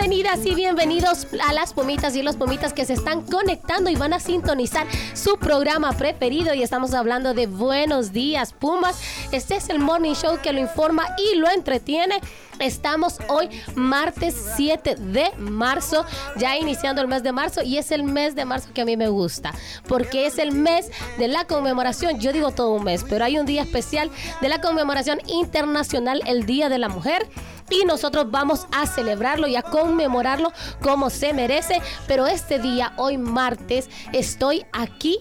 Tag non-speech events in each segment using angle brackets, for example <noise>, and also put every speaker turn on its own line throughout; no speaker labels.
Bienvenidas y bienvenidos a las pomitas y los pomitas que se están conectando y van a sintonizar su programa preferido y estamos hablando de Buenos Días Pumas. Este es el Morning Show que lo informa y lo entretiene. Estamos hoy martes 7 de marzo, ya iniciando el mes de marzo y es el mes de marzo que a mí me gusta, porque es el mes de la conmemoración, yo digo todo un mes, pero hay un día especial de la conmemoración internacional, el Día de la Mujer y nosotros vamos a celebrarlo y a conmemorarlo como se merece. Pero este día, hoy martes, estoy aquí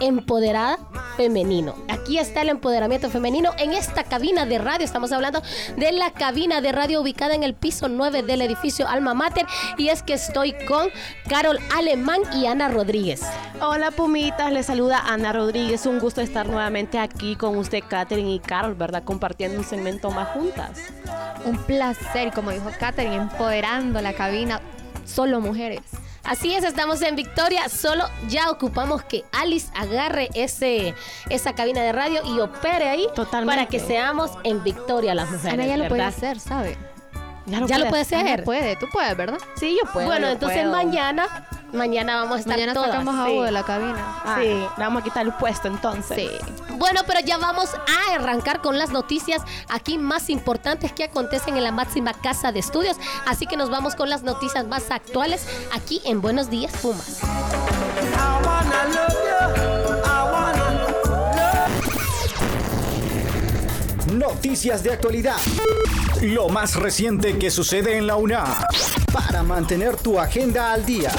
empoderada femenino. Aquí está el empoderamiento femenino en esta cabina de radio. Estamos hablando de la cabina de radio ubicada en el piso 9 del edificio Alma Mater y es que estoy con Carol Alemán y Ana Rodríguez.
Hola Pumitas, les saluda Ana Rodríguez. Un gusto estar nuevamente aquí con usted, Katherine y Carol, ¿verdad? Compartiendo un segmento más juntas.
Un placer, como dijo Katherine, empoderando la cabina solo mujeres.
Así es, estamos en Victoria. Solo ya ocupamos que Alice agarre ese, esa cabina de radio y opere ahí
Totalmente.
para que seamos en Victoria las mujeres.
Ana ya lo puede hacer, ¿sabe?
Ya lo puede hacer.
Puede, tú puedes, ¿verdad?
Sí, yo puedo.
bueno,
yo
entonces
puedo.
mañana, mañana vamos a estar
Mañana
todas.
sacamos a
Sí.
Hugo de la cabina.
Ah,
Sí.
Le vamos a quitar el puesto entonces.
Sí.
Bueno, pero ya vamos a arrancar con las noticias aquí más importantes que acontecen en la máxima casa de estudios. Así que nos vamos con las noticias más actuales aquí en Buenos Días Pumas.
Noticias de actualidad. Lo más reciente que sucede en la UNA. Para mantener tu agenda al día.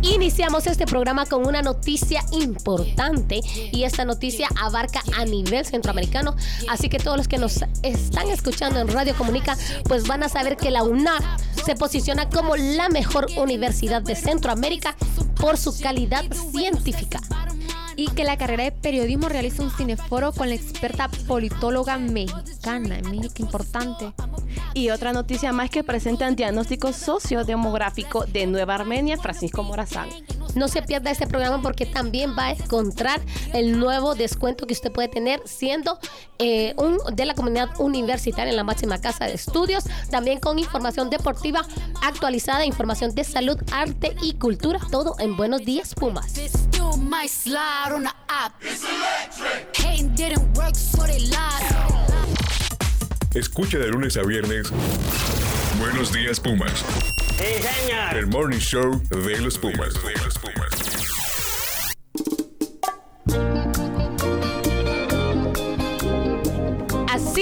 Iniciamos este programa con una noticia importante y esta noticia abarca a nivel centroamericano, así que todos los que nos están escuchando en Radio Comunica pues van a saber que la UNA se posiciona como la mejor universidad de Centroamérica por su calidad científica.
Y que la carrera de periodismo realiza un cineforo con la experta politóloga mexicana. Mire qué importante.
Y otra noticia más que presentan diagnóstico sociodemográfico de Nueva Armenia, Francisco Morazán.
No se pierda este programa porque también va a encontrar el nuevo descuento que usted puede tener siendo eh, un de la comunidad universitaria en la máxima casa de estudios. También con información deportiva actualizada, información de salud, arte y cultura. Todo en Buenos Días Pumas.
Escucha de lunes a viernes. Buenos días, Pumas. El morning show de los Pumas. De los Pumas.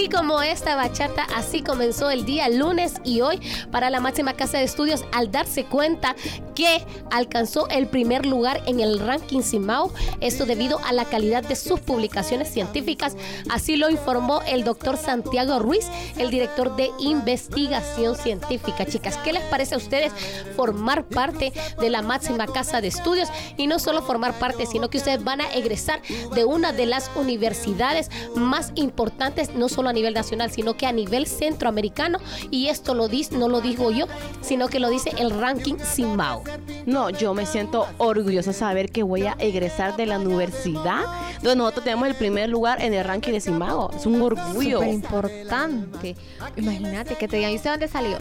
Así como esta bachata, así comenzó el día lunes y hoy para la máxima casa de estudios al darse cuenta que alcanzó el primer lugar en el ranking Simao, esto debido a la calidad de sus publicaciones científicas. Así lo informó el doctor Santiago Ruiz, el director de investigación científica. Chicas, ¿qué les parece a ustedes formar parte de la máxima casa de estudios? Y no solo formar parte, sino que ustedes van a egresar de una de las universidades más importantes, no solo nivel nacional, sino que a nivel centroamericano. Y esto lo dice, no lo digo yo, sino que lo dice el ranking Simao.
No, yo me siento orgullosa saber que voy a egresar de la universidad donde nosotros tenemos el primer lugar en el ranking de Simago. Es un orgullo.
Súper importante. Imagínate que te digan, ¿y usted dónde salió?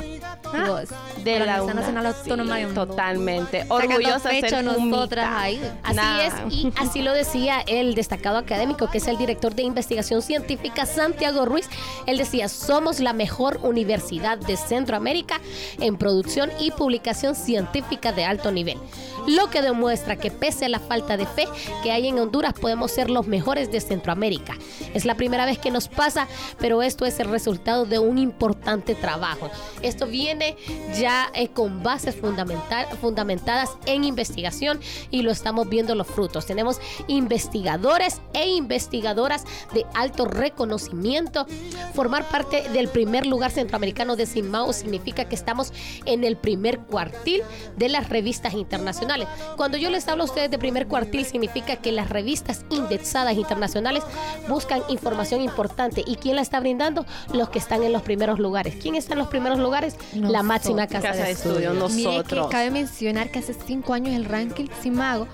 Ah,
Vos,
de la
Universidad
UNA.
Nacional Autónoma
Sí,
de.
Totalmente. Orgullosa de ser
nosotras ahí.
Así
Nah.
es, y así lo decía el destacado académico, que es el director de investigación científica Santiago Ruiz. Él decía, somos la mejor universidad de Centroamérica en producción y publicación científica de alto nivel. Lo que demuestra que pese a la falta de fe que hay en Honduras, podemos ser los mejores de Centroamérica. Es la primera vez que nos pasa, pero esto es el resultado de un importante trabajo. Esto viene ya eh, con bases fundamentadas en investigación y lo estamos viendo los frutos. Tenemos investigadores e investigadoras de alto reconocimiento. Formar parte del primer lugar centroamericano de Simao significa que estamos en el primer cuartil de las revistas internacionales. Cuando yo les hablo a ustedes de primer cuartil, significa que las revistas indexadas internacionales buscan información importante. ¿Y quién la está brindando? Los que están en los primeros lugares. ¿Quién está en los primeros lugares? La máxima casa,
Casa
de
de
estudio.
estudio,
Mire que
nosotros.
cabe mencionar que hace cinco años el ranking Simago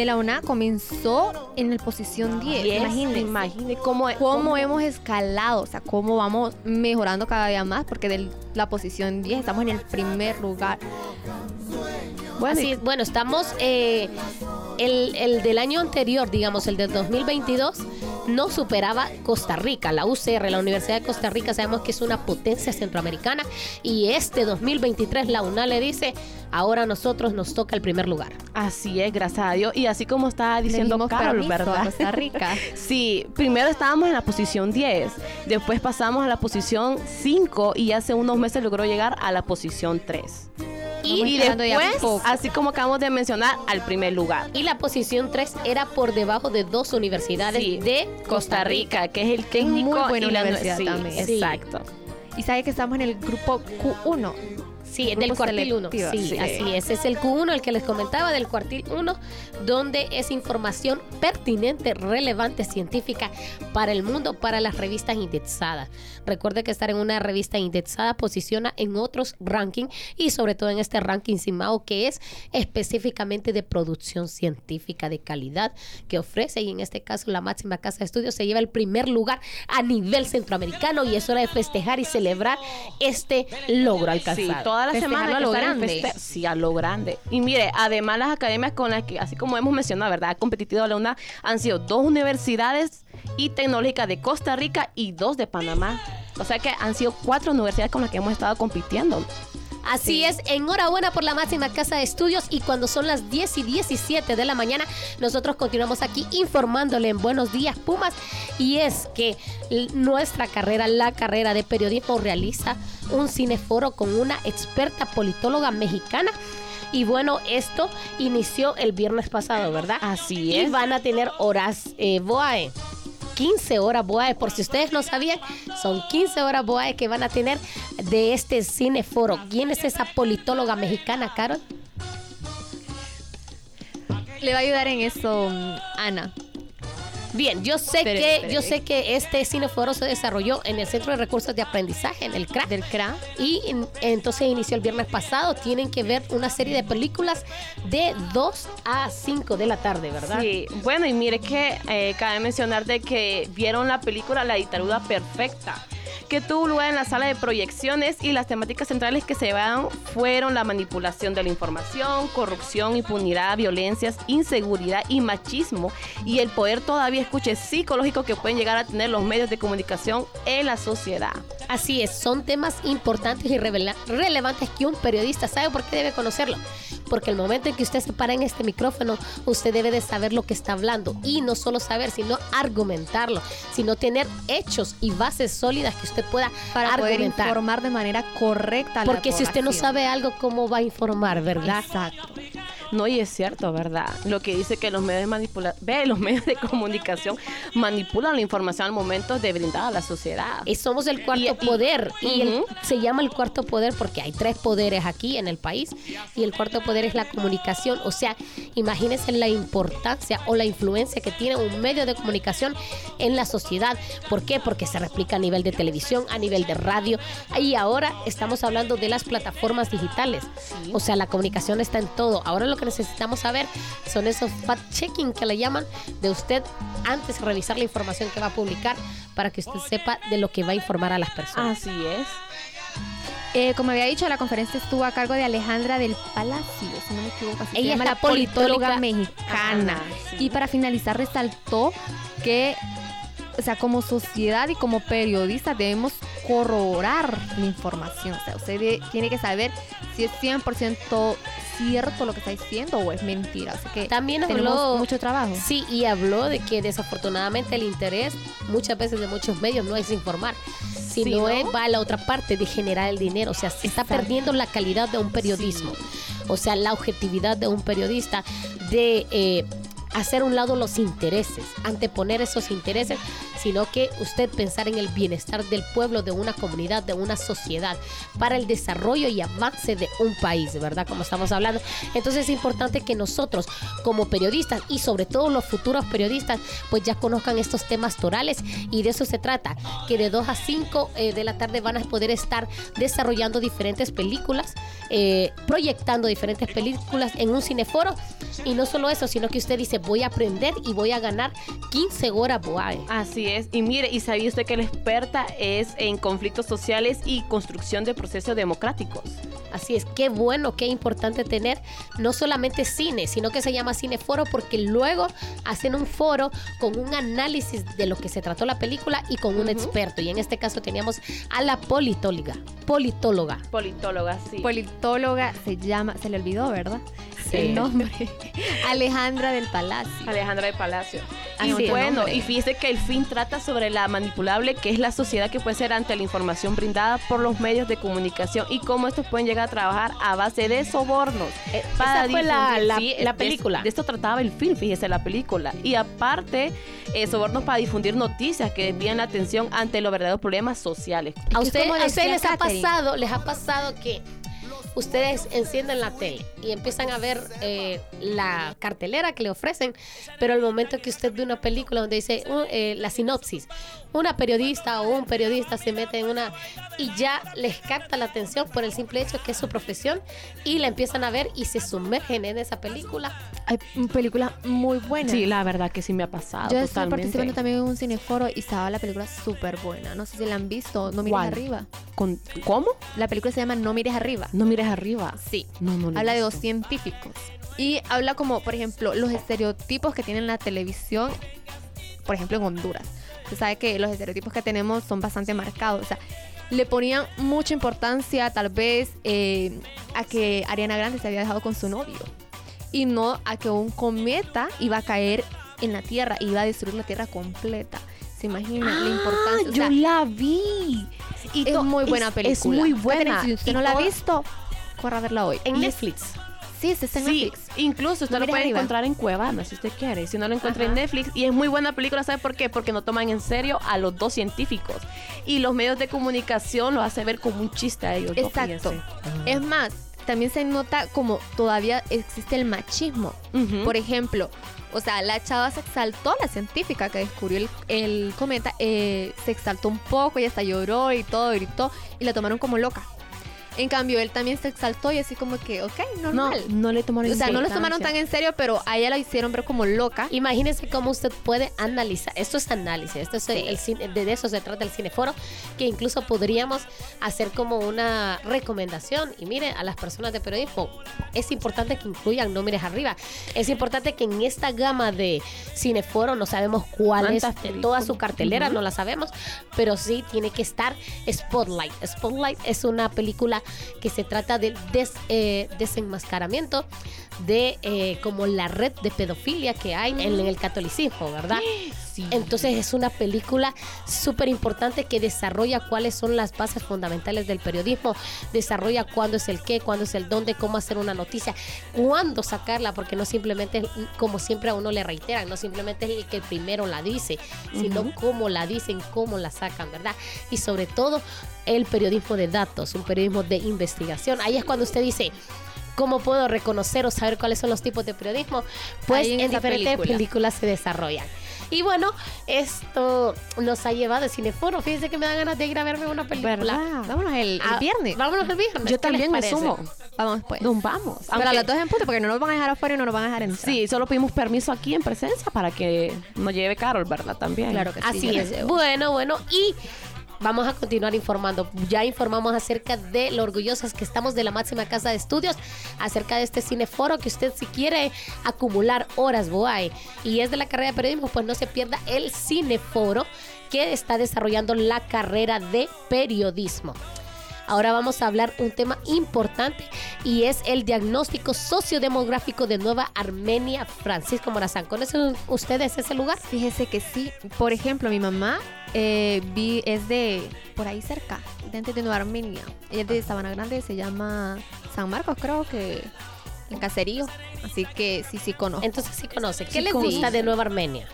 de la UNA comenzó en el posición 10.
Yes,
Imagínense.
imagine cómo,
cómo hemos escalado, o sea, cómo vamos mejorando cada día más, porque de la posición 10 estamos en el primer lugar.
Bueno, Así es. bueno estamos, eh, el, el del año anterior, digamos, el del 2022, no superaba Costa Rica, la UCR, la Universidad de Costa Rica, sabemos que es una potencia centroamericana y este 2023 la UNA le dice, ahora a nosotros nos toca el primer lugar.
Así es, gracias a Dios. Y así como estaba diciendo Carol.
Costa Rica. <laughs>
sí, primero estábamos en la posición 10, después pasamos a la posición 5 y hace unos meses logró llegar a la posición 3.
Vamos
Y
ya
después, así como acabamos de mencionar, al primer lugar.
Y la posición 3 era por debajo de dos universidades
Sí,
de
Costa Rica, que es el técnico
Muy buena
y la
universidad
sí,
también.
Sí.
Exacto.
Y sabe que estamos en el grupo Q1.
Sí,
Grupo
del cuartil 1.
selectivo,
Sí,
sí.
así es. Es el Q1, el que les comentaba del cuartil 1, donde es información pertinente, relevante, científica para el mundo, para las revistas indexadas. Recuerde que estar en una revista indexada posiciona en otros rankings y sobre todo en este ranking CIMAO que es específicamente de producción científica de calidad que ofrece y en este caso la máxima casa de estudios se lleva el primer lugar a nivel centroamericano y es hora de festejar y celebrar este logro alcanzado.
Sí, toda la
Festejarlo
semana
a lo grande.
Sí, a lo grande. Y mire, además las academias con las que, así como hemos mencionado, ¿verdad? Ha competido la UNA, han sido dos universidades y tecnológicas de Costa Rica y dos de Panamá. O sea que han sido cuatro universidades con las que hemos estado compitiendo.
Así es, enhorabuena por la máxima casa de estudios y cuando son las 10 y 17 de la mañana, nosotros continuamos aquí informándole en Buenos Días Pumas y es que nuestra carrera, la carrera de periodismo realiza un cineforo con una experta politóloga mexicana. Y bueno, esto inició el viernes pasado, ¿verdad?
Así
Y
es.
van a tener horas eh, BOAE. 15 horas BOAE, por si ustedes no sabían, son 15 horas BOAE que van a tener de este cineforo. ¿Quién es esa politóloga mexicana, Carol?
Le va a ayudar en eso Ana.
Bien, yo sé
Espere,
que
espere.
yo sé que este cineforo se desarrolló en el Centro de Recursos de Aprendizaje, en el CRA.
Del CRA.
Y en- entonces inició el viernes pasado. Tienen que ver una serie de películas de 2 a 5 de la tarde, ¿verdad?
Sí, bueno, y mire que eh, cabe mencionar de que vieron la película La dictadura perfecta, que tuvo lugar en la sala de proyecciones y las temáticas centrales que se llevaron fueron la manipulación de la información, corrupción, impunidad, violencias, inseguridad y machismo y el poder todavía escuche psicológico que pueden llegar a tener los medios de comunicación en la sociedad.
Así es, son temas importantes y relevantes que un periodista sabe por qué debe conocerlo. Porque el momento en que usted se para en este micrófono, usted debe de saber lo que está hablando. Y no solo saber, sino argumentarlo. Sino tener hechos y bases sólidas que usted pueda
Para poder
argumentar.
informar de manera correcta a la
Porque si usted no sabe algo, ¿cómo va a informar, verdad?
Exacto.
No, y es cierto, ¿verdad? Lo que dice que los medios de manipula ve, los medios de comunicación manipulan la información al momento de brindar a la sociedad.
Y somos el cuarto
Y-
poder. Y el- se llama el cuarto poder porque hay tres poderes aquí en el país. Y el cuarto poder es la comunicación. O sea, imagínense la importancia o la influencia que tiene un medio de comunicación en la sociedad. ¿Por qué? Porque se replica a nivel de televisión, a nivel de radio. Y ahora estamos hablando de las plataformas digitales. O sea, la comunicación está en todo. Ahora lo que necesitamos saber son esos fact-checking que le llaman de usted antes de revisar la información que va a publicar para que usted sepa de lo que va a informar a las personas.
Así es.
Eh, como había dicho, la conferencia estuvo a cargo de Alejandra del Palacio, si no me equivoco. Así se
Ella
llama
es
la
la
politóloga
politóloga-
mexicana.
Ajá, sí.
Y para finalizar, resaltó que, o sea, como sociedad y como periodistas debemos corroborar la información. O sea, usted de- tiene que saber si es 100% cierto lo que está diciendo o es mentira. Así que
También
tenemos
habló
mucho trabajo.
Sí, y habló de que desafortunadamente el interés muchas veces de muchos medios no es informar, sino
¿no?
es, va a la otra parte de generar el dinero. O sea, se está perdiendo la calidad de un periodismo. O sea, la objetividad de un periodista de... eh, hacer a un lado los intereses, anteponer esos intereses, sino que usted pensar en el bienestar del pueblo, de una comunidad, de una sociedad, para el desarrollo y avance de un país, ¿verdad? Como estamos hablando. Entonces es importante que nosotros, como periodistas y sobre todo los futuros periodistas, pues ya conozcan estos temas torales y de eso se trata, que de 2 a 5 eh, de la tarde van a poder estar desarrollando diferentes películas, eh, proyectando diferentes películas en un cineforo y no solo eso, sino que usted dice voy a aprender y voy a ganar 15 horas boae.
Así es. Y mire, ¿y sabía usted que la experta es en conflictos sociales y construcción de procesos democráticos?
Así es, qué bueno, qué importante tener no solamente cine, sino que se llama cineforo porque luego hacen un foro con un análisis de lo que se trató la película y con un experto. Y en este caso teníamos a la politóloga, politóloga.
Politóloga, sí.
Politóloga se llama, se le olvidó, ¿verdad?
Sí.
El nombre. <laughs> Alejandra del Palacio.
Alejandra de Palacio. Y bueno,
nombre.
y fíjese que el fin trata sobre la manipulable que es la sociedad que puede ser ante la información brindada por los medios de comunicación y cómo estos pueden llegar a trabajar a base de sobornos.
Eh, esa fue la-
difundir-
la-
sí,
la película.
De, esto trataba el film, fíjese la película. Y aparte, eh, sobornos para difundir noticias que desvían la atención ante los verdaderos problemas sociales.
A usted, a ustedes les ha pasado, les ha pasado que ustedes encienden la tele y empiezan a ver eh, la cartelera que le ofrecen, pero al momento que usted ve una película donde dice uh, eh, la sinopsis, una periodista o un periodista se mete en una y ya les capta la atención por el simple hecho que es su profesión y la empiezan a ver y se sumergen en esa película.
Hay películas muy buenas.
Sí, la verdad que sí me ha pasado.
Yo estoy participando también en un cineforo y estaba la película súper buena. No sé si la han visto. No mires
¿Cuál?
arriba.
Con- ¿Cómo?
La película se llama No mires arriba.
No mires arriba.
Sí.
No, no.
Habla de dos científicos. Y habla como, por ejemplo, los estereotipos que tiene la televisión, por ejemplo, en Honduras. Usted sabe que los estereotipos que tenemos son bastante marcados. O sea, le ponían mucha importancia tal vez eh, a que Ariana Grande se había dejado con su novio. Y no a que un cometa iba a caer en la Tierra iba a destruir la Tierra completa. ¿Se imagina la importancia? O sea,
Ah, yo la vi. Y
es muy buena
es-
película.
Es muy buena.
Si usted no la ha visto, corra a verla hoy.
En
Y es-
Netflix.
Sí, sí, está en
Sí,
Netflix.
incluso usted
No
lo puede
arriba.
encontrar en Cuevana si usted quiere. Si no lo encuentra en. Netflix. Y es muy buena película, ¿sabe por qué? Porque no toman en serio a los dos científicos. Y los medios de comunicación lo hace ver como un chiste a ellos.
Exacto. Es más, también se nota como todavía existe el machismo. Por ejemplo, o sea, la chava se exaltó, la científica que descubrió el, el cometa, eh, se exaltó un poco y hasta lloró y todo, gritó y la tomaron como loca. En cambio, él también se exaltó y así como que, ok,
no,
normal.
no le tomaron
o sea, no lo tomaron tan en serio, pero a ella la hicieron ver como loca.
Imagínense cómo usted puede analizar. Esto es análisis. Esto es
Sí.
el cine- de eso se trata el cineforo, que incluso podríamos hacer como una recomendación. Y mire, a las personas de periodismo, es importante que incluyan No Mires Arriba. Es importante que en esta gama de cineforo, no sabemos cuál es
¿Cuántas
de toda su cartelera, no la sabemos, pero sí tiene que estar Spotlight. Spotlight es una película que se trata del des- eh, desenmascaramiento de eh, como la red de pedofilia que hay en, el catolicismo, ¿verdad?
Sí.
Entonces es una película súper importante que desarrolla cuáles son las bases fundamentales del periodismo, desarrolla cuándo es el qué, cuándo es el dónde, cómo hacer una noticia, cuándo sacarla, porque no simplemente, como siempre a uno le reiteran, no simplemente es el que primero la dice, sino cómo la dicen, cómo la sacan, ¿verdad? Y sobre todo el periodismo de datos, un periodismo de investigación. Ahí es cuando usted dice, ¿Cómo puedo reconocer o saber cuáles son los tipos de periodismo? Pues
Ahí
en,
en
diferentes
película.
películas se desarrollan. Y bueno, esto nos ha llevado a Cineforo. Fíjense que me da ganas de ir a verme una película.
¿Verdad?
Vámonos el, el
Ah,
viernes.
Vámonos el viernes.
Yo
¿qué les
también me sumo.
Vamos pues.
Nos vamos.
Pero a
Aunque-
las dos en punto, porque no nos van a dejar afuera y no nos van a dejar entrar.
Sí, solo pedimos permiso aquí en presencia para que nos lleve Carol, ¿verdad? También.
Claro que sí.
Así es. Bueno, bueno. Y vamos a continuar informando. Ya informamos acerca de lo orgullosas que estamos de la máxima casa de estudios, acerca de este cineforo que usted si quiere acumular horas, Boay, y es de la carrera de periodismo, pues no se pierda el cineforo que está desarrollando la carrera de periodismo. Ahora vamos a hablar un tema importante y es el diagnóstico sociodemográfico de Nueva Armenia. Francisco Morazán, ¿conocen ustedes ese lugar?
Fíjese que sí. Por ejemplo, mi mamá eh, vi, es de por ahí cerca, de Nueva Armenia. Es de Sabana Grande, se llama San Marcos, creo que en caserío. Así que sí, sí conozco.
Entonces sí conoce. ¿Qué
Sí,
les
conoce.
gusta de Nueva Armenia?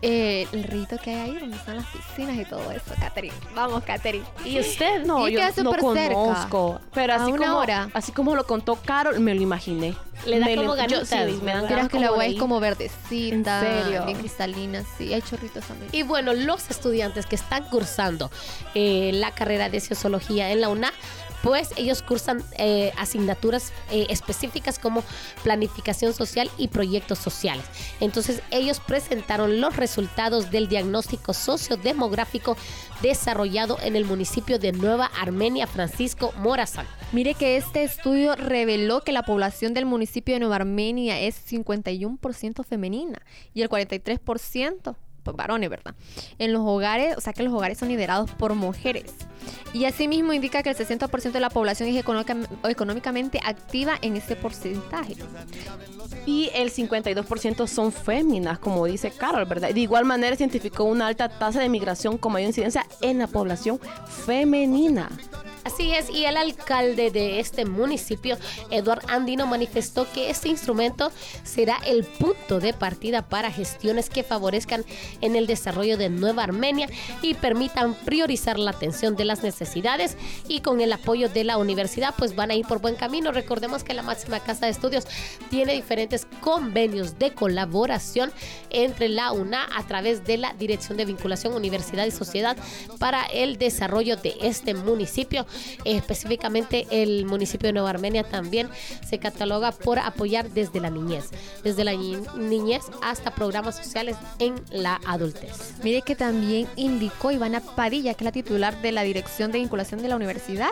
Eh, el rito que hay ahí, donde están las piscinas y todo eso, Katherine. Vamos, Katherine.
¿Y usted? No, yo no
cerca.
conozco. Pero
A
así
una
como,
hora.
así como lo contó Carol, me lo imaginé.
Le da
Me
como
yo-
ganitas,
sí, me dan ganas
que la
como
agua es como verdecita,
¿En serio?
bien cristalina, sí. Hay chorritos también.
Y bueno, los estudiantes que están cursando eh, la carrera de sociología en la UNA, pues ellos cursan eh, asignaturas eh, específicas como planificación social y proyectos sociales. Entonces ellos presentaron los resultados del diagnóstico sociodemográfico desarrollado en el municipio de Nueva Armenia, Francisco Morazán.
Mire que este estudio reveló que la población del municipio de Nueva Armenia es 51% femenina y el 43% varones, ¿verdad? En los hogares, o sea que los hogares son liderados por mujeres. Y asimismo indica que el 60% de la población es económica- económicamente activa en este porcentaje.
Y el 52% son féminas, como dice Carol, ¿verdad? De igual manera, se identificó una alta tasa de migración con mayor incidencia en la población femenina.
Así es, y el alcalde de este municipio, Eduard Andino, manifestó que este instrumento será el punto de partida para gestiones que favorezcan en el desarrollo de Nueva Armenia y permitan priorizar la atención de las necesidades y con el apoyo de la universidad pues van a ir por buen camino. Recordemos que la máxima casa de estudios tiene diferentes convenios de colaboración entre la UNA a través de la Dirección de Vinculación Universidad y Sociedad para el desarrollo de este municipio. Específicamente el municipio de Nueva Armenia también se cataloga por apoyar desde la niñez, desde la ni- niñez hasta programas sociales en la adultez.
Mire que también indicó Ivana Padilla, que es la titular de la Dirección de Vinculación de la Universidad,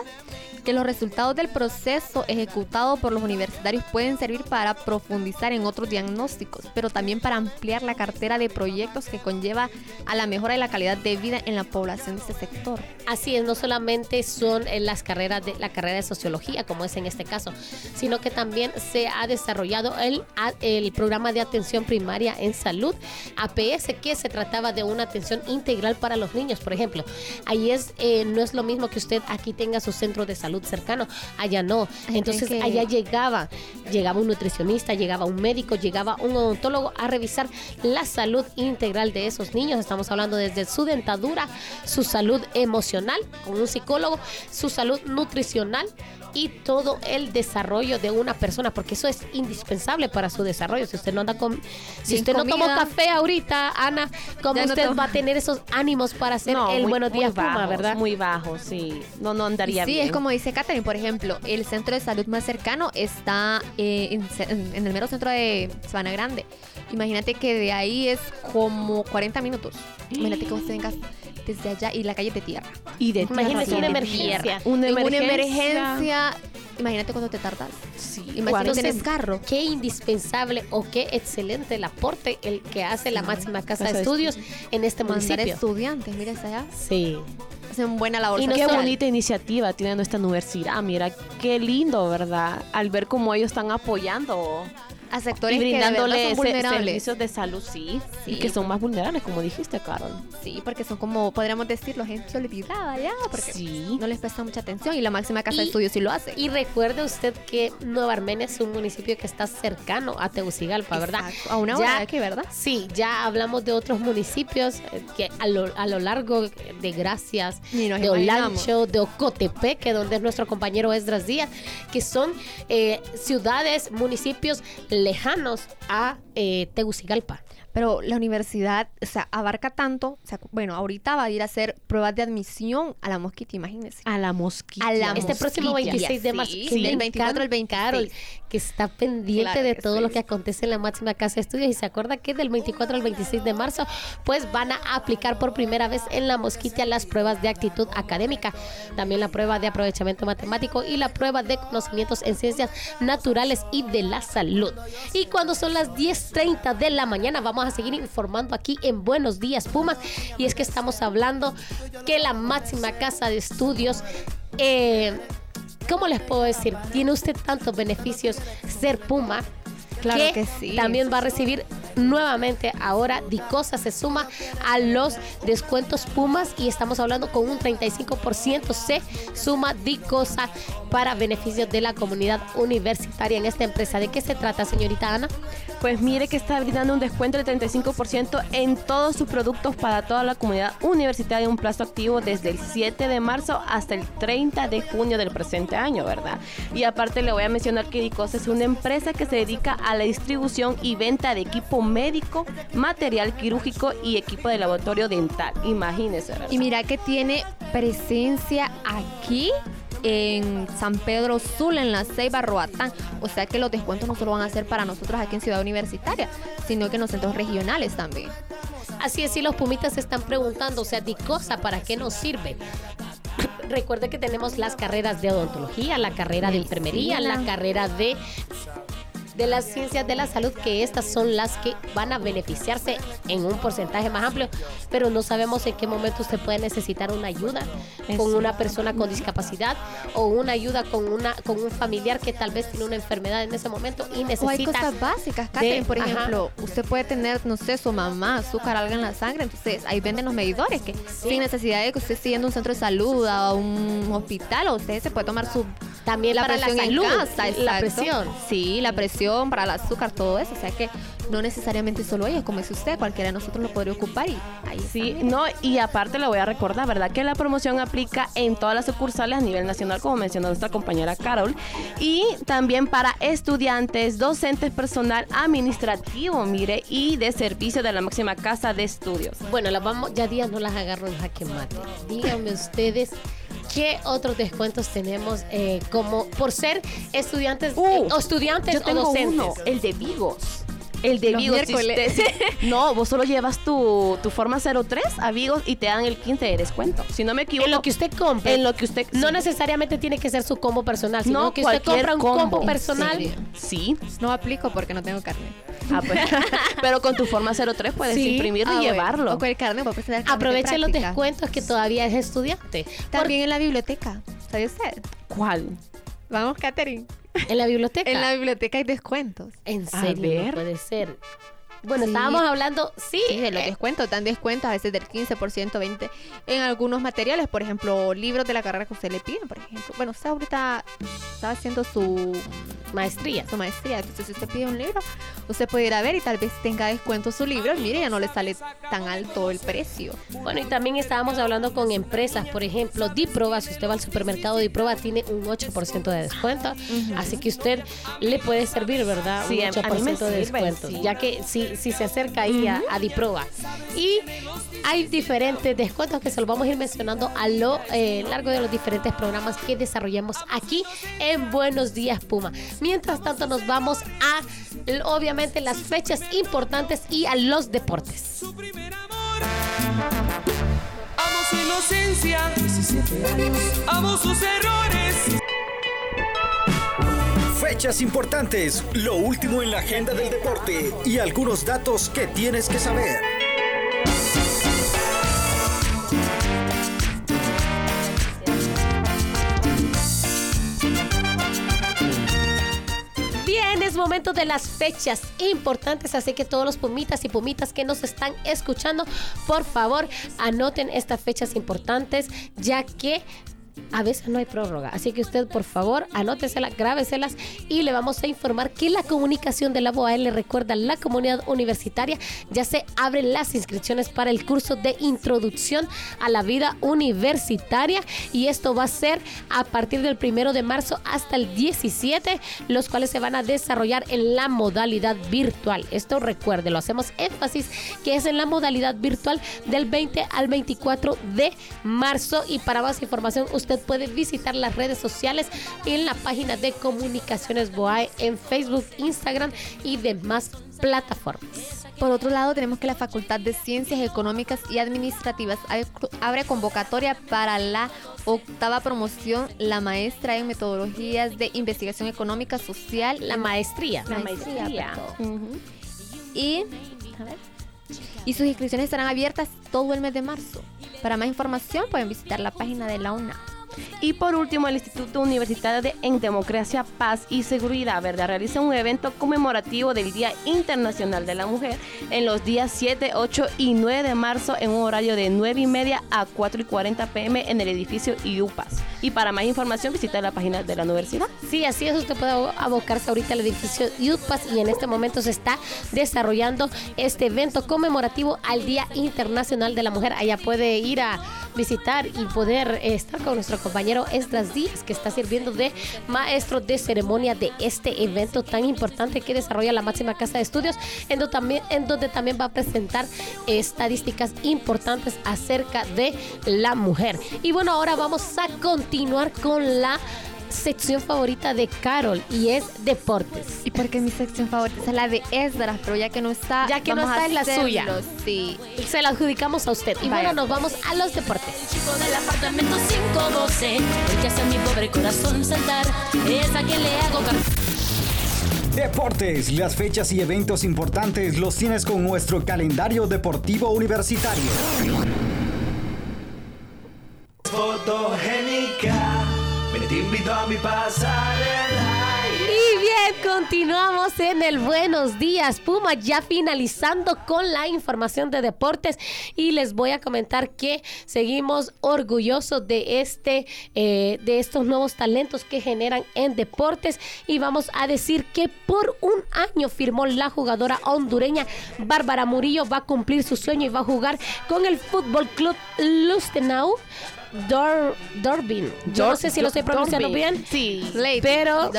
que los resultados del proceso ejecutado por los universitarios pueden servir para profundizar en otros diagnósticos, pero también para ampliar la cartera de proyectos que conlleva a la mejora de la calidad de vida en la población de este sector.
Así es, no solamente son las carreras de la carrera de sociología, como es en este caso, sino que también se ha desarrollado el, el programa de atención primaria en salud, APS, que se trataba de una atención integral para los niños, por ejemplo. Ahí es, eh, no es lo mismo que usted aquí tenga su centro de salud cercano, allá no. Entonces
que-
allá llegaba, llegaba un nutricionista, llegaba un médico, llegaba un odontólogo a revisar la salud integral de esos niños. Estamos hablando desde su dentadura, su salud emocional con un psicólogo, su salud nutricional y todo el desarrollo de una persona, porque eso es indispensable para su desarrollo. Si usted no anda con, si usted no tomó café ahorita, Ana, ¿cómo
no
usted va a tener esos ánimos para hacer
No,
el
muy-
buenos
muy
días Puma,
bajos,
verdad?
Muy bajo, sí. No, no andaría
sí,
bien.
es como dice Catherine, por ejemplo, el centro de salud más cercano está eh, en, en- en el mero centro de Sabana Grande. Imagínate que de ahí es como 40 minutos. Imagínate que usted venga desde allá y la calle de tierra.
Y de
Imagínese
tierra,
una emergencia.
Una
En una
emergencia.
imagínate cuando te tardas.
Sí,
Imagínate no tenés carro.
Qué indispensable o qué excelente el aporte el que hace la máxima casa de estudios en este
Mandar
municipio.
estudiantes, mira hasta allá.
Sí.
Hacen buena labor.
Y no
Qué
social.
bonita iniciativa tiene nuestra universidad. Mira, qué lindo, ¿verdad? Al ver cómo ellos están apoyando
a sectores
y
que de verdad son vulnerables.
servicios de salud, sí,
Sí.
Y que son más vulnerables, como dijiste, Carol.
Sí, porque son como, podríamos decirlo, gente olvidada ya, porque
Sí.
no les presta mucha atención y la máxima casa de estudios sí lo hace.
Y recuerde usted que Nueva Armenia es un municipio que está cercano a Tegucigalpa, ¿verdad?
Exacto, A una hora
Ya-
de aquí, ¿verdad?
Sí, ya hablamos de otros municipios eh, que a lo, a lo largo de Gracias, de. Olancho, de Ocotepeque, donde es nuestro compañero Esdras Díaz, que son eh, ciudades, municipios lejanos a eh, Tegucigalpa.
Pero la universidad, o sea, abarca tanto, o sea, bueno, ahorita va a ir a hacer pruebas de admisión a la mosquita, imagínense.
A la mosquita.
A la
Este próximo
mosquilla.
26 de marzo,
Sí,
que
sí,
me
el 24 al
encanta,
26.
Carol, que está pendiente
Claro
de todo
sí.
lo que acontece en la máxima casa de estudios y se acuerda que del 24 al 26 de marzo pues van a aplicar por primera vez en la mosquita las pruebas de actitud académica, también la prueba de aprovechamiento matemático y la prueba de conocimientos en ciencias naturales y de la salud. Y cuando son las 10.30 de la mañana vamos a seguir informando aquí en Buenos Días Pumas y es que estamos hablando que la máxima casa de estudios eh, ¿cómo les puedo decir? Tiene usted tantos beneficios ser Puma
Claro que sí.
también va a recibir nuevamente ahora Dicosa se suma a los descuentos Pumas y estamos hablando con un 35% se suma Dicosa para beneficios de la comunidad universitaria en esta empresa. ¿De qué se trata, señorita Ana?
Pues mire que está brindando un descuento del 35% en todos sus productos para toda la comunidad universitaria un plazo activo desde el 7 de marzo hasta el 30 de junio del presente año, ¿verdad? Y aparte le voy a mencionar que Dicosa es una empresa que se dedica a la distribución y venta de equipo médico, material quirúrgico y equipo de laboratorio dental. Imagínese, ¿verdad?
Y mira que tiene presencia aquí en San Pedro Sula, en la Ceiba, Roatán. O sea que los descuentos no solo van a ser para nosotros aquí en Ciudad Universitaria, sino que en los centros regionales también.
Así es, si los pumitas se están preguntando, o sea, Dicosa, ¿para qué nos sirve? <coughs> Recuerde que tenemos las carreras de odontología, la carrera de enfermería, la carrera de de las ciencias de la salud, que estas son las que van a beneficiarse en un porcentaje más amplio, pero no sabemos en qué momento usted puede necesitar una ayuda con una persona con discapacidad o una ayuda con una con un familiar que tal vez tiene una enfermedad en ese momento y necesita
O hay cosas básicas, Catherine, por
ajá.
ejemplo, usted puede tener, no sé, su mamá, azúcar, algo en la sangre, entonces ahí venden los medidores que sin necesidad de que usted esté yendo a un centro de salud, a un hospital, o usted se puede tomar su
también
la
para la
presión
salud,
en casa,
la presión.
Sí, la presión para el azúcar, todo eso, o sea que no necesariamente solo ella, como dice usted, cualquiera de nosotros lo podría ocupar y ahí
Sí,
está.
no, y aparte le voy a recordar, ¿verdad? Que la promoción aplica en todas las sucursales a nivel nacional, como mencionó nuestra compañera Carol, y también para estudiantes, docentes, personal administrativo, mire, y de servicio de la máxima casa de estudios.
Bueno, las vamos, ya días no las agarro en jaque mate. Díganme ustedes qué otros descuentos tenemos eh, como por ser estudiantes
Uh,
eh, o estudiantes
Yo tengo
o docentes.
uno, el de Vigos. El de
Los
Vigos. si
miércoles.
usted- <laughs> no, vos solo llevas tu, tu forma 03 a Vigos y te dan el 15 de descuento. Si no me equivoco.
En lo que usted compre.
En lo que usted.
No
sí.
necesariamente tiene que ser su combo personal, sino
No,
que usted compra un
combo.
combo, personal.
Sí.
No aplico porque no tengo carne.
Ah, pues. <laughs> Pero con tu forma 03 puedes
Sí.
imprimirlo
Ah,
y
bueno.
llevarlo.
O con el carne, voy a presentar carne de
Aproveche los descuentos que todavía es estudiante.
También en la biblioteca, ¿sabe usted?
¿Cuál?
Vamos, Catherine.
Por- en la biblioteca.
En la biblioteca hay descuentos.
En serio, no puede ser. Bueno,
Sí.
estábamos hablando, sí,
Sí, de los
eh,
descuentos, dan descuentos a veces del 15%, 20% en algunos materiales, por ejemplo, libros de la carrera que usted le piden, por ejemplo. Bueno, usted ahorita está haciendo su,
maestría.
su maestría, entonces si usted pide un libro, usted puede ir a ver y tal vez tenga descuento su libro y mire, ya no le sale tan alto el precio.
Bueno, y también estábamos hablando con empresas, por ejemplo, Diproba, si usted va al supermercado Diproba tiene un 8% de descuento, así que usted le puede servir, ¿verdad?
Sí,
un
a-
8%
a mí me
de descuento,
sí.
ya que si, si se acerca ahí a, a Diproba. Y hay diferentes descuentos que se los vamos a ir mencionando a lo eh, largo de los diferentes programas que desarrollamos aquí en Buenos Días Puma. Mientras tanto nos vamos a, obviamente, las fechas importantes y a los deportes.
Amo su inocencia, 17 años. Amo sus errores.
Fechas importantes, lo último en la agenda del deporte y algunos datos que tienes que saber.
Bien, es momento de las fechas importantes, así que todos los pumitas y pumitas que nos están escuchando, por favor, anoten estas fechas importantes, ya que a veces no hay prórroga. Así que usted, por favor, anóteselas, grábeselas y le vamos a informar que la comunicación de la BOAE le recuerda a la comunidad universitaria. Ya se abren las inscripciones para el curso de introducción a la vida universitaria y esto va a ser a partir del primero de marzo hasta el 17, los cuales se van a desarrollar en la modalidad virtual. Esto recuerde, lo hacemos énfasis que es en la modalidad virtual del 20 al 24 de marzo y para más información usted puede visitar las redes sociales en la página de Comunicaciones BOAE en Facebook, Instagram y demás plataformas.
Por otro lado, tenemos que la Facultad de Ciencias Económicas y Administrativas abre- convocatoria para la octava promoción, la maestra en metodologías de investigación económica social,
La maestría.
La maestría, y, a ver, y sus inscripciones estarán abiertas todo el mes de marzo. Para más información pueden visitar la página de la UNA.
Y por último, el Instituto Universitario de en Democracia, Paz y Seguridad, ¿verdad? Realiza un evento conmemorativo del Día Internacional de la Mujer en los días 7, 8 y 9 de marzo en un horario de 9 y media a 4 y 40 pm en el edificio IUPAS. Y para más información visita la página de la universidad.
Sí, así es, usted puede abocarse ahorita al edificio UPAS y en este momento se está desarrollando este evento conmemorativo al Día Internacional de la Mujer. Allá puede ir a visitar y poder estar con nuestro compañero Esdras Díaz, que está sirviendo de maestro de ceremonia de este evento tan importante que desarrolla la máxima casa de estudios, en donde también, en donde también va a presentar estadísticas importantes acerca de la mujer. Y bueno, ahora vamos a continuar con la sección favorita de Carol y es deportes.
Y porque mi sección favorita es la de Esdras, pero ya que no está,
ya que no está es la suya.
Sí.
Se la adjudicamos a usted. Y bueno, nos vamos a los deportes.
chico del apartamento 512, el que hace mi pobre corazón saltar, es a quien le hago
Deportes, las fechas y eventos importantes los tienes con nuestro calendario deportivo universitario.
Y bien, continuamos en el Buenos Días Puma, ya finalizando con la información de deportes. Y les voy a comentar que seguimos orgullosos de este, eh, de estos nuevos talentos que generan en deportes. Y vamos a decir que por un año firmó la jugadora hondureña Bárbara Murillo va a cumplir su sueño y va a jugar con el Fútbol Club Lustenau Dor, Dorbin. Yo no sé si lo estoy pronunciando bien.
Sí.
Pero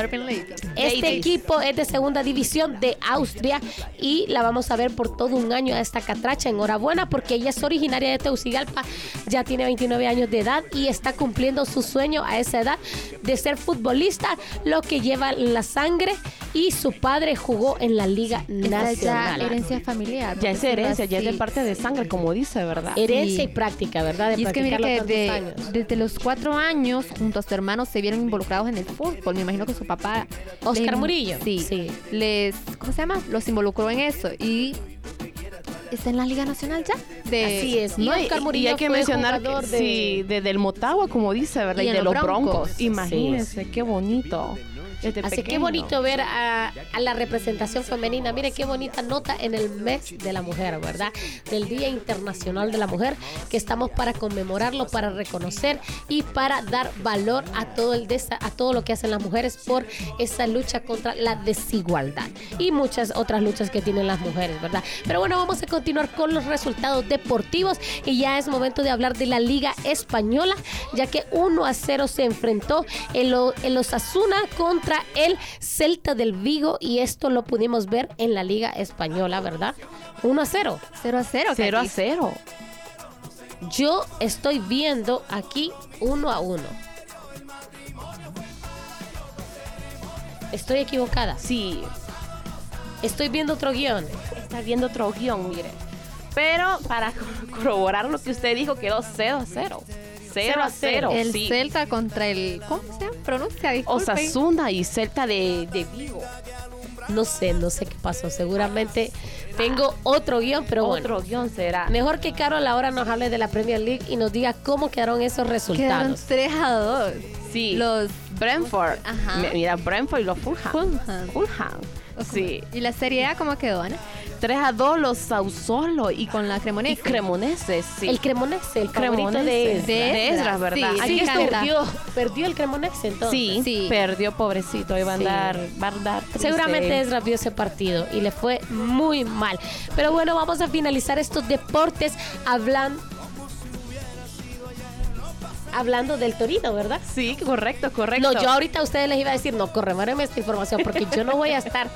este equipo es de segunda división de Austria y la vamos a ver por todo un año a esta catracha. Enhorabuena porque ella es originaria de Teucigalpa, ya tiene 29 años de edad y está cumpliendo su sueño a esa edad de ser futbolista, lo que lleva la sangre y su padre jugó en la Liga Nacional.
Ya herencia familiar.
Ya es herencia, ya es de parte de sangre, como dice, ¿verdad?
Herencia y práctica, ¿verdad?
De y es que mire que desde los cuatro años, junto a su hermano, se vieron involucrados en el fútbol. Me imagino que su papá...
Oscar Murillo.
Sí, sí. Les, ¿cómo se llama? Los involucró en eso. Y está en la Liga Nacional ya.
Así es.
Y Oscar Murillo hay que mencionar que, de... sí, de, Motagua, como dice, ¿verdad? Y, de los Broncos. Imagínense, qué bonito.
Así que bonito ver a, la representación femenina. Mire qué bonita nota en el mes de la mujer, ¿verdad? Del Día Internacional de la Mujer, que estamos para conmemorarlo, para reconocer y para dar valor a todo, el a todo lo que hacen las mujeres por esa lucha contra la desigualdad y muchas otras luchas que tienen las mujeres, ¿verdad? Pero bueno, vamos a continuar con los resultados deportivos y ya es momento de hablar de la Liga Española, ya que 1 a 0 se enfrentó el, el Osasuna contra el Celta del Vigo y esto lo pudimos ver en la Liga Española, ¿verdad? 1 a 0.
0 a 0.
0 a 0.
Yo estoy viendo aquí 1 a 1. Estoy equivocada.
Sí.
Estoy viendo otro guion.
Está viendo otro guion, mire. Pero para <laughs> corroborar lo que usted dijo, quedó 0 a 0. 0 a 0.
El Celta contra el. ¿Cómo se pronuncia?
Disculpen. Osasuna y Celta de, de Vigo.
No sé, no sé qué pasó. Seguramente tengo otro guion, pero
otro guion será.
Mejor que Carol ahora nos hable de la Premier League y nos diga cómo quedaron esos resultados.
Quedaron 3 a 2.
Sí.
Los
Brentford. Ajá. Mira, Brentford y los Fulham.
Fulham.
Fulham. <laughs> Sí.
¿Y la Serie A cómo quedó, Ana?
3 a 2 los Sausolo y
con la Cremonese. Y
Cremonese, sí.
El Cremonese, el Cremonese de,
de Esdras, ¿verdad?
Sí, perdió, perdió el Cremonese entonces.
Sí, sí. perdió, pobrecito. Iba a andar, va a andar
Seguramente Esdras vio ese partido y le fue muy mal. Pero bueno, vamos a finalizar estos deportes hablando hablando del Torino, ¿verdad?
Sí, correcto, correcto.
No, yo ahorita a ustedes les iba a decir, no, corremáreme esta información porque yo no voy a estar.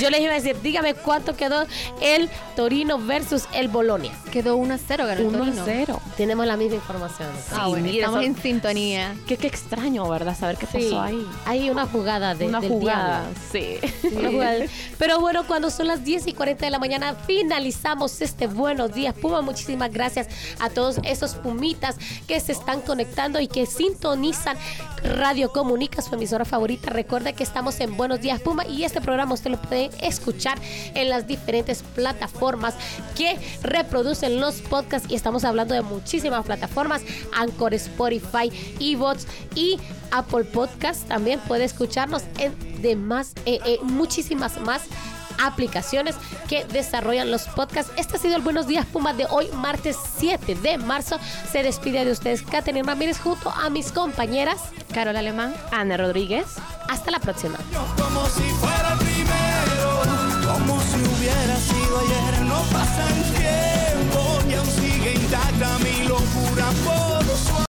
Yo les iba a decir, dígame cuánto quedó el Torino versus el Bolonia.
Quedó 1 a 0, ganó
1 a 0.
Tenemos la misma información.
ah, bueno, estamos en sintonía.
Qué, qué extraño, ¿verdad? Saber qué pasó ahí.
Hay una jugada de
Una jugada, sí.
Una jugada. Pero bueno, cuando son las 10 y 40 de la mañana, finalizamos este Buenos Días Puma. Muchísimas gracias a todos esos pumitas que se están conectando y que sintonizan Radio Comunica, su emisora favorita. Recuerda que estamos en Buenos Días Puma y este programa usted lo puede escuchar en las diferentes plataformas que reproducen los podcasts y estamos hablando de muchísimas plataformas, Anchor, Spotify, Evox y Apple Podcast. También puede escucharnos en demás, eh, eh, muchísimas más aplicaciones que desarrollan los podcasts. Este ha sido el Buenos Días Puma de hoy, martes 7 de marzo. Se despide de ustedes Katherine Ramírez junto a mis compañeras
Carol Alemán,
Ana Rodríguez.
Hasta la próxima.
Como si fuera el primero, como si hubiera sido ayer, no pasa tiempo sigue intacta mi locura por